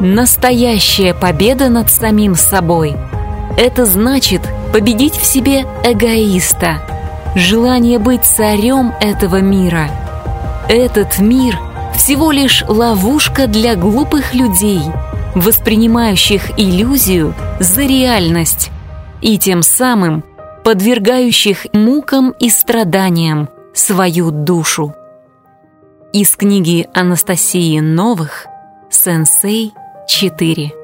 Настоящая победа над самим собой. Это значит победить в себе эгоиста, желание быть царем этого мира. Этот мир всего лишь ловушка для глупых людей, воспринимающих иллюзию за реальность и тем самым подвергающих мукам и страданиям свою душу. Из книги Анастасии Новых «Сенсей 4»